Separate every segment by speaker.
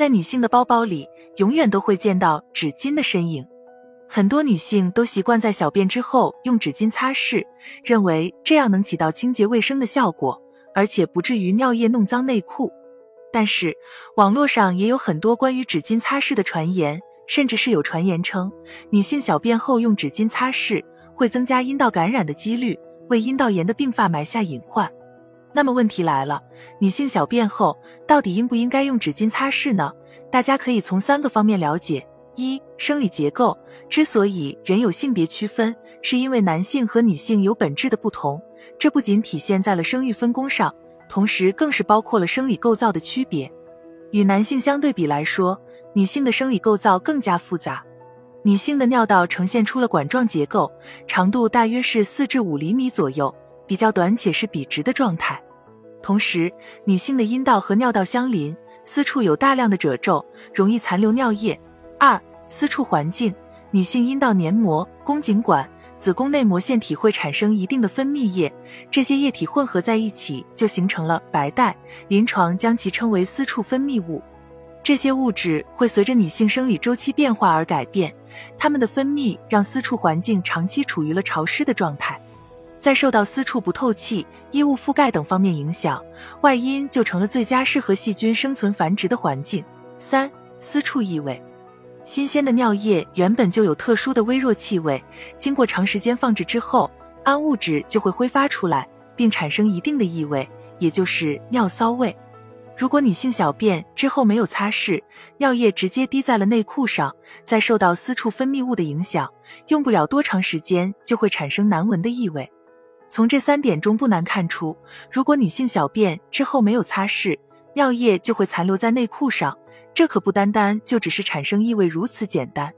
Speaker 1: 在女性的包包里永远都会见到纸巾的身影。很多女性都习惯在小便之后用纸巾擦拭，认为这样能起到清洁卫生的效果，而且不至于尿液弄脏内裤。但是网络上也有很多关于纸巾擦拭的传言，甚至是有传言称女性小便后用纸巾擦拭会增加阴道感染的几率，为阴道炎的并发埋下隐患。那么问题来了，女性小便后到底应不应该用纸巾擦拭呢？大家可以从三个方面了解：一、生理结构。之所以人有性别区分，是因为男性和女性有本质的不同，这不仅体现在了生育分工上，同时更是包括了生理构造的区别。与男性相对比来说，女性的生理构造更加复杂。女性的尿道呈现出了管状结构，长度大约是四至五厘米左右，比较短且是笔直的状态。同时，女性的阴道和尿道相邻，私处有大量的褶皱，容易残留尿液。二、私处环境。女性阴道黏膜、宫颈管、子宫内膜腺体会产生一定的分泌液，这些液体混合在一起就形成了白带，临床将其称为私处分泌物。这些物质会随着女性生理周期变化而改变，它们的分泌让私处环境长期处于了潮湿的状态。在受到私处不透气、衣物覆盖等方面影响，外阴就成了最佳适合细菌生存繁殖的环境。三、私处异味。新鲜的尿液原本就有特殊的微弱气味，经过长时间放置之后，氨物质就会挥发出来，并产生一定的异味，也就是尿骚味。如果女性小便之后没有擦拭，尿液直接滴在了内裤上，再受到私处分泌物的影响，用不了多长时间就会产生难闻的异味。从这三点中不难看出，如果女性小便之后没有擦拭，尿液就会残留在内裤上。这可不单单就只是产生异味如此简单，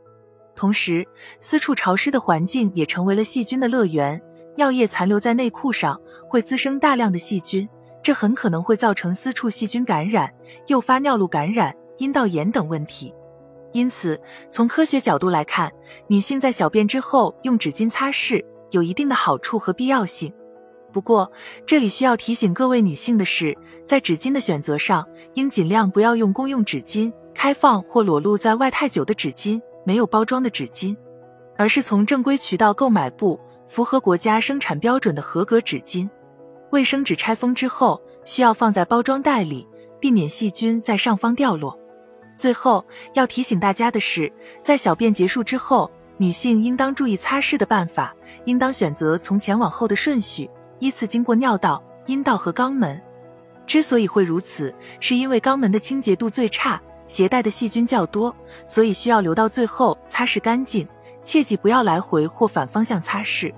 Speaker 1: 同时私处潮湿的环境也成为了细菌的乐园。尿液残留在内裤上，会滋生大量的细菌，这很可能会造成私处细菌感染，诱发尿路感染、阴道炎等问题。因此，从科学角度来看，女性在小便之后用纸巾擦拭有一定的好处和必要性。不过，这里需要提醒各位女性的是，在纸巾的选择上，应尽量不要用公用纸巾、开放或裸露在外太久的纸巾、没有包装的纸巾，而是从正规渠道购买部符合国家生产标准的合格纸巾。卫生纸拆封之后，需要放在包装袋里，避免细菌在上方掉落。最后要提醒大家的是，在小便结束之后，女性应当注意擦拭的办法，应当选择从前往后的顺序。依次经过尿道、阴道和肛门。之所以会如此，是因为肛门的清洁度最差，携带的细菌较多，所以需要留到最后擦拭干净。切记不要来回或反方向擦拭。